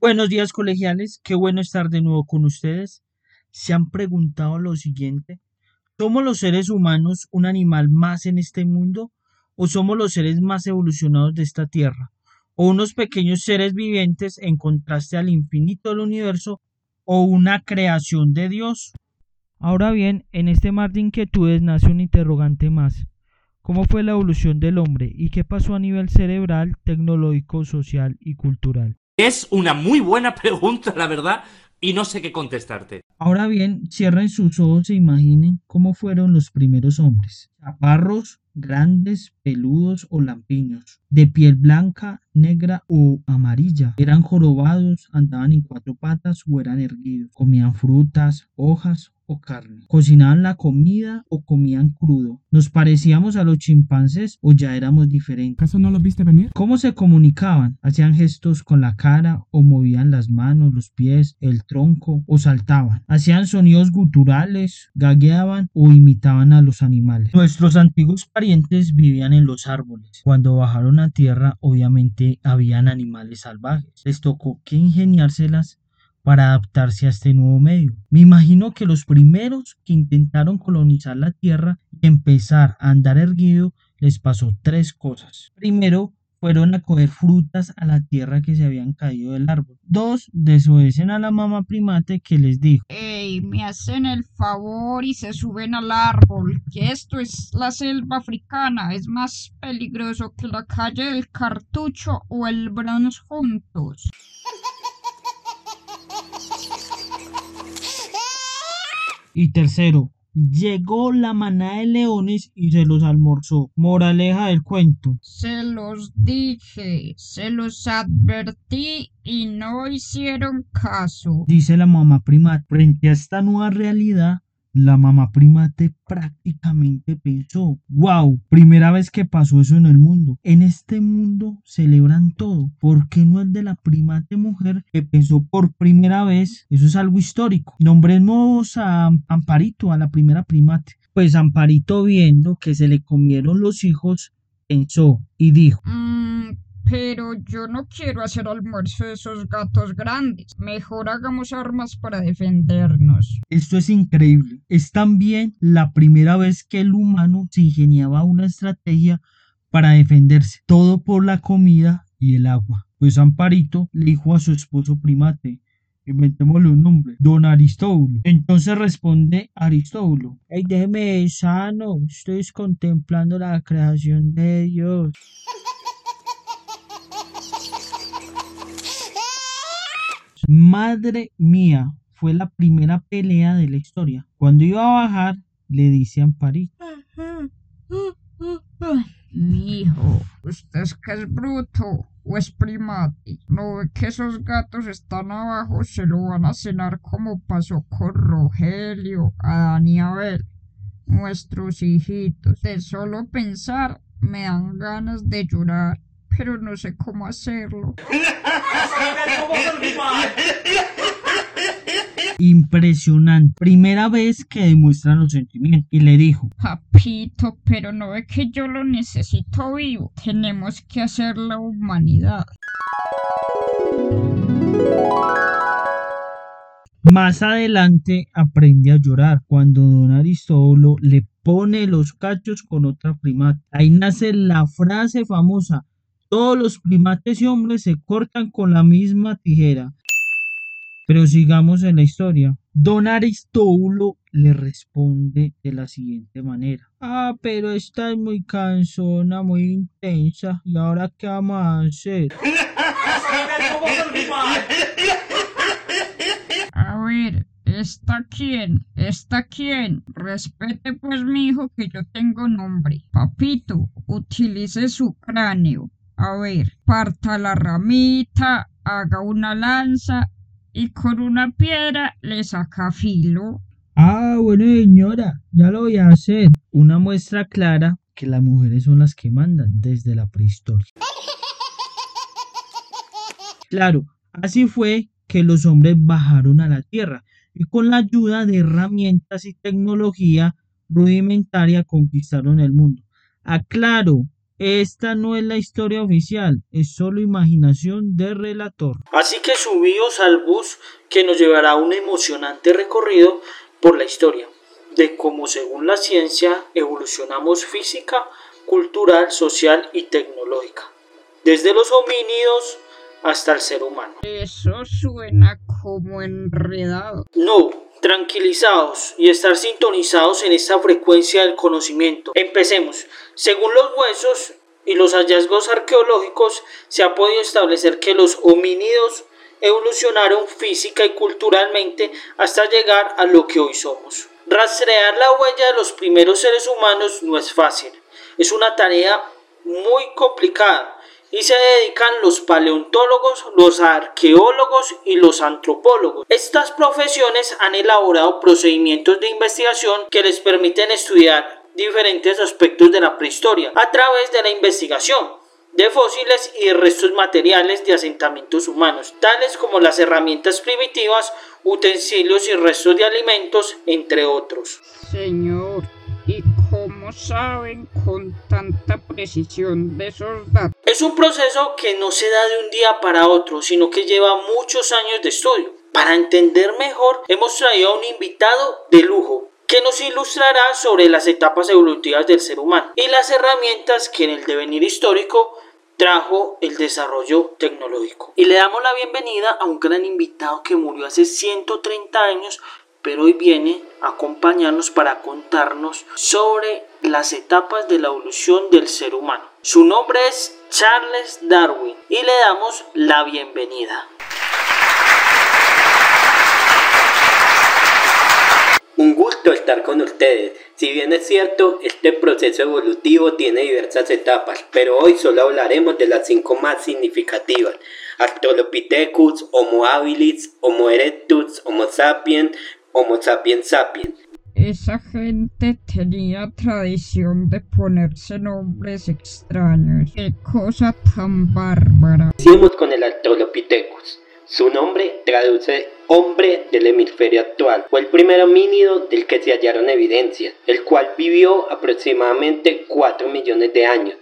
Buenos días colegiales, qué bueno estar de nuevo con ustedes. ¿Se han preguntado lo siguiente? ¿Somos los seres humanos un animal más en este mundo? ¿O somos los seres más evolucionados de esta tierra? ¿O unos pequeños seres vivientes en contraste al infinito del universo? ¿O una creación de Dios? Ahora bien, en este mar de inquietudes nace un interrogante más. ¿Cómo fue la evolución del hombre y qué pasó a nivel cerebral, tecnológico, social y cultural? Es una muy buena pregunta, la verdad, y no sé qué contestarte. Ahora bien, cierren sus ojos e imaginen cómo fueron los primeros hombres. Chaparros, grandes, peludos o lampiños, de piel blanca, negra o amarilla. Eran jorobados, andaban en cuatro patas o eran erguidos. Comían frutas, hojas o carne. Cocinaban la comida o comían crudo. ¿Nos parecíamos a los chimpancés o ya éramos diferentes? ¿Acaso no los viste venir? ¿Cómo se comunicaban? ¿Hacían gestos con la cara o movían las manos, los pies, el tronco o saltaban? ¿Hacían sonidos guturales, gagueaban o imitaban a los animales? Nuestros antiguos parientes vivían en los árboles. Cuando bajaron a tierra, obviamente habían animales salvajes. Les tocó que ingeniárselas para adaptarse a este nuevo medio. Me imagino que los primeros que intentaron colonizar la Tierra y empezar a andar erguido les pasó tres cosas. Primero, fueron a coger frutas a la tierra que se habían caído del árbol. Dos, desobedecen a la mamá primate que les dijo. Ey, me hacen el favor y se suben al árbol, que esto es la selva africana, es más peligroso que la calle del cartucho o el Bronx juntos. Y tercero, llegó la manada de leones y se los almorzó. Moraleja del cuento. Se los dije, se los advertí y no hicieron caso. Dice la mamá primate. Frente a esta nueva realidad, la mamá primate prácticamente pensó, wow, primera vez que pasó eso en el mundo. En este mundo celebran todo. ¿Por qué no el de la primate mujer que pensó por primera vez? Eso es algo histórico. Nombremos a Amparito, a la primera primate. Pues Amparito viendo que se le comieron los hijos, pensó y dijo, Mm, pero yo no quiero hacer almuerzo de esos gatos grandes. Mejor hagamos armas para defendernos. Esto es increíble. Es también la primera vez que el humano se ingeniaba una estrategia para defenderse. Todo por la comida y el agua. Pues Amparito le dijo a su esposo primate, inventémosle un nombre, don Aristóbulo. Entonces responde Aristóbulo, Ey, déjeme sano, estoy contemplando la creación de Dios. Madre mía, fue la primera pelea de la historia. Cuando iba a bajar, le dice a Amparito. Mijo, ¿usted es que es bruto o es primate? ¿No ve que esos gatos están abajo? Se lo van a cenar como pasó con Rogelio, Adán y Abel, nuestros hijitos. De solo pensar me dan ganas de llorar, pero no sé cómo hacerlo. Impresionante. Primera vez que demuestran los sentimientos. Y le dijo, Papito, pero no ve que yo lo necesito vivo. Tenemos que hacer la humanidad. Más adelante aprende a llorar cuando don Aristóbulo le pone los cachos con otra primate. Ahí nace la frase famosa, todos los primates y hombres se cortan con la misma tijera. Pero sigamos en la historia. Don Aristóbulo le responde de la siguiente manera. Ah, pero esta es muy cansona, muy intensa. ¿Y ahora qué vamos a hacer? A ver, ¿está quién? ¿Está quién? Respete pues mi hijo que yo tengo nombre. Papito, utilice su cráneo. A ver, parta la ramita, haga una lanza y con una piedra le saca filo. Ah, bueno, señora, ya lo voy a hacer. Una muestra clara que las mujeres son las que mandan desde la prehistoria. Claro, así fue que los hombres bajaron a la tierra y con la ayuda de herramientas y tecnología rudimentaria conquistaron el mundo. Aclaro, Esta no es la historia oficial, es solo imaginación del relator. Así que subíos al bus que nos llevará a un emocionante recorrido por la historia de cómo según la ciencia evolucionamos física, cultural, social y tecnológica. Desde los homínidos hasta el ser humano. Eso suena como enredado. No, tranquilizados y estar sintonizados en esta frecuencia del conocimiento. Empecemos. Según los huesos y los hallazgos arqueológicos, se ha podido establecer que los homínidos evolucionaron física y culturalmente hasta llegar a lo que hoy somos. Rastrear la huella de los primeros seres humanos no es fácil. Es una tarea muy complicada y se dedican los paleontólogos, los arqueólogos y los antropólogos. Estas profesiones han elaborado procedimientos de investigación que les permiten estudiar diferentes aspectos de la prehistoria a través de la investigación de fósiles y restos materiales de asentamientos humanos, tales como las herramientas primitivas, utensilios y restos de alimentos, entre otros. Señor, ¿y cómo saben con tanta precisión de esos datos? Es un proceso que no se da de un día para otro, sino que lleva muchos años de estudio. Para entender mejor, hemos traído a un invitado de lujo, que nos ilustrará sobre las etapas evolutivas del ser humano y las herramientas que en el devenir histórico trajo el desarrollo tecnológico. Y le damos la bienvenida a un gran invitado que murió hace 130 años, pero hoy viene a acompañarnos para contarnos sobre las etapas de la evolución del ser humano. Su nombre es Charles Darwin y le damos la bienvenida. Un gusto estar con ustedes. Si bien es cierto, este proceso evolutivo tiene diversas etapas, pero hoy solo hablaremos de las cinco más significativas. Australopithecus, Homo habilis, Homo erectus, Homo sapiens, Homo sapiens sapiens. Esa gente tenía tradición de ponerse nombres extraños. Qué cosa tan bárbara. Hicimos con el Australopithecus. Su nombre traduce hombre del hemisferio actual. Fue el primer homínido del que se hallaron evidencias, el cual vivió aproximadamente 4 millones de años.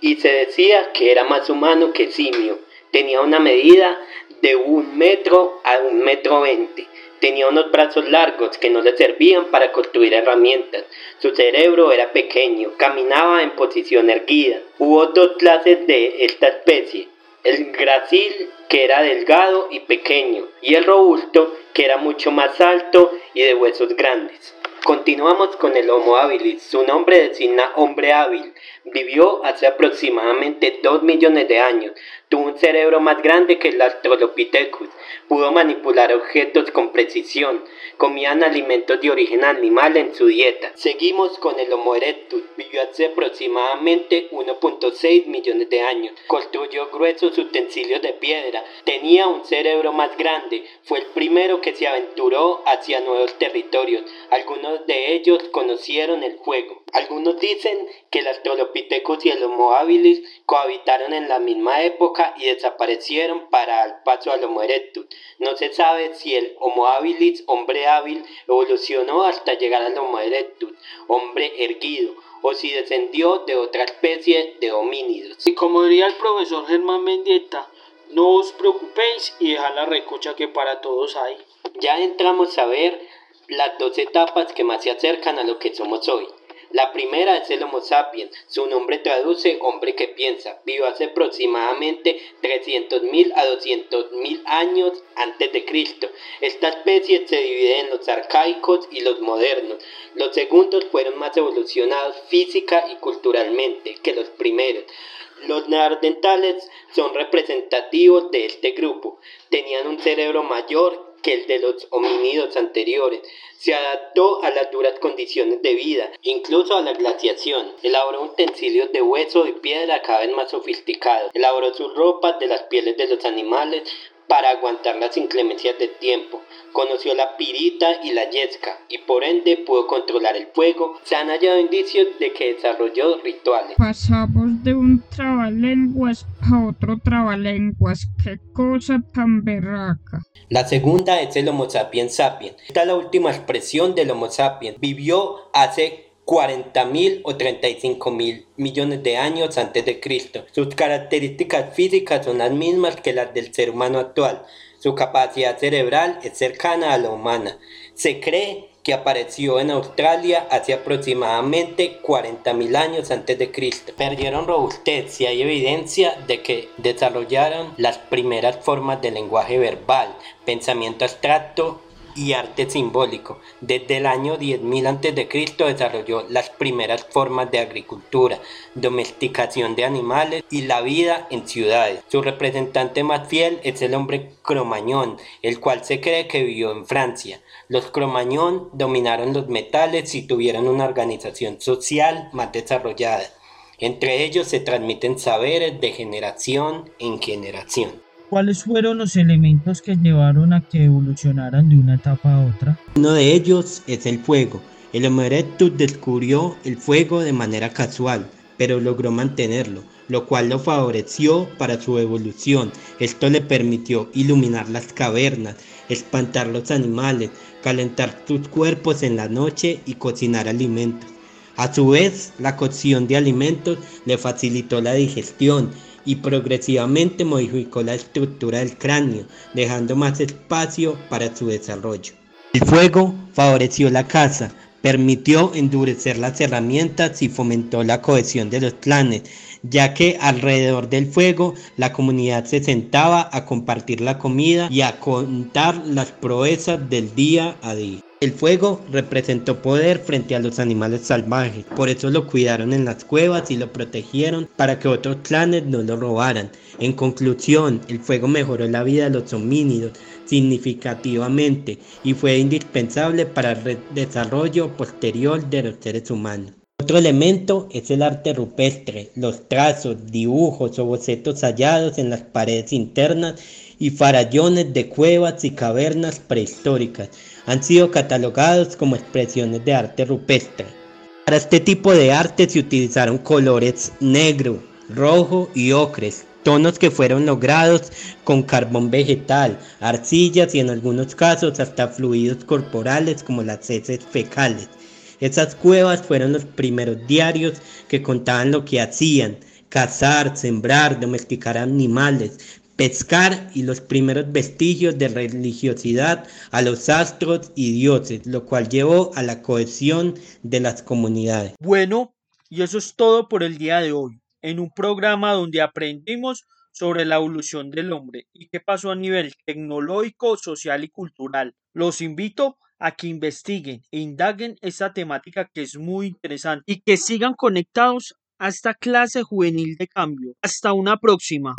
Y se decía que era más humano que simio. Tenía una medida de un metro a un metro veinte. Tenía unos brazos largos que no le servían para construir herramientas. Su cerebro era pequeño, caminaba en posición erguida. Hubo dos clases de esta especie el gracil que era delgado y pequeño, y el robusto que era mucho más alto y de huesos grandes. Continuamos con el Homo habilis. Su nombre designa hombre hábil. Vivió hace aproximadamente 2 millones de años. Tuvo un cerebro más grande que el Australopithecus. Pudo manipular objetos con precisión. Comían alimentos de origen animal en su dieta. Seguimos con el Homo erectus. Vivió hace aproximadamente 1.6 millones de años. Construyó gruesos utensilios de piedra. Tenía un cerebro más grande. Fue el primero que se aventuró hacia nuevos territorios. Algunos de ellos conocieron el fuego. Algunos dicen que el Australopithecus y el Homo habilis cohabitaron en la misma época y desaparecieron para dar paso al Homo erectus. No se sabe si el Homo habilis, hombre hábil, evolucionó hasta llegar al Homo erectus, hombre erguido, o si descendió de otra especie de homínidos. Y como diría el profesor Germán Mendieta, no os preocupéis y dejad la recocha que para todos hay. Ya entramos a ver las dos etapas que más se acercan a lo que somos hoy. La primera es el Homo sapiens. Su nombre traduce hombre que piensa. Vivió hace aproximadamente 300.000 a 200.000 años antes de Cristo. Esta especie se divide en los arcaicos y los modernos. Los segundos fueron más evolucionados física y culturalmente que los primeros. Los neandertales son representativos de este grupo. Tenían un cerebro mayor que el de los homínidos anteriores. Se adaptó a las duras condiciones de vida, incluso a la glaciación. Elaboró utensilios de hueso y piedra cada vez más sofisticados. Elaboró sus ropas de las pieles de los animales para aguantar las inclemencias del tiempo. Conoció la pirita y la yesca y por ende pudo controlar el fuego. Se han hallado indicios de que desarrolló rituales. Pasamos de un trabalenguas a otro trabalenguas. Qué cosa tan berraca. La segunda es el Homo sapiens sapiens. Esta es la última expresión del Homo sapiens. Vivió hace 40.000 o 35.000 millones de años antes de Cristo. Sus características físicas son las mismas que las del ser humano actual. Su capacidad cerebral es cercana a la humana. Se cree que apareció en Australia hace aproximadamente 40.000 años antes de Cristo. Perdieron robustez y hay evidencia de que desarrollaron las primeras formas de lenguaje verbal, pensamiento abstracto y arte simbólico. Desde el año 10.000 a.C. desarrolló las primeras formas de agricultura, domesticación de animales y la vida en ciudades. Su representante más fiel es el hombre cromañón, el cual se cree que vivió en Francia. Los cromañón dominaron los metales y tuvieron una organización social más desarrollada. Entre ellos se transmiten saberes de generación en generación. ¿Cuáles fueron los elementos que llevaron a que evolucionaran de una etapa a otra? Uno de ellos es el fuego. El Homo descubrió el fuego de manera casual, pero logró mantenerlo, lo cual lo favoreció para su evolución. Esto le permitió iluminar las cavernas, espantar los animales, calentar sus cuerpos en la noche y cocinar alimentos. A su vez, la cocción de alimentos le facilitó la digestión y progresivamente modificó la estructura del cráneo, dejando más espacio para su desarrollo. El fuego favoreció la caza, permitió endurecer las herramientas y fomentó la cohesión de los clanes, ya que alrededor del fuego la comunidad se sentaba a compartir la comida y a contar las proezas del día a día. El fuego representó poder frente a los animales salvajes, por eso lo cuidaron en las cuevas y lo protegieron para que otros clanes no lo robaran. En conclusión, el fuego mejoró la vida de los homínidos significativamente y fue indispensable para el desarrollo posterior de los seres humanos. Otro elemento es el arte rupestre, los trazos, dibujos o bocetos hallados en las paredes internas y farallones de cuevas y cavernas prehistóricas han sido catalogados como expresiones de arte rupestre. Para este tipo de arte se utilizaron colores negro, rojo y ocres, tonos que fueron logrados con carbón vegetal, arcillas y en algunos casos hasta fluidos corporales como las heces fecales. Esas cuevas fueron los primeros diarios que contaban lo que hacían, cazar, sembrar, domesticar animales, pescar y los primeros vestigios de religiosidad a los astros y dioses, lo cual llevó a la cohesión de las comunidades. Bueno, y eso es todo por el día de hoy, en un programa donde aprendimos sobre la evolución del hombre y qué pasó a nivel tecnológico, social y cultural. Los invito a que investiguen e indaguen esta temática que es muy interesante y que sigan conectados a esta clase juvenil de cambio. Hasta una próxima.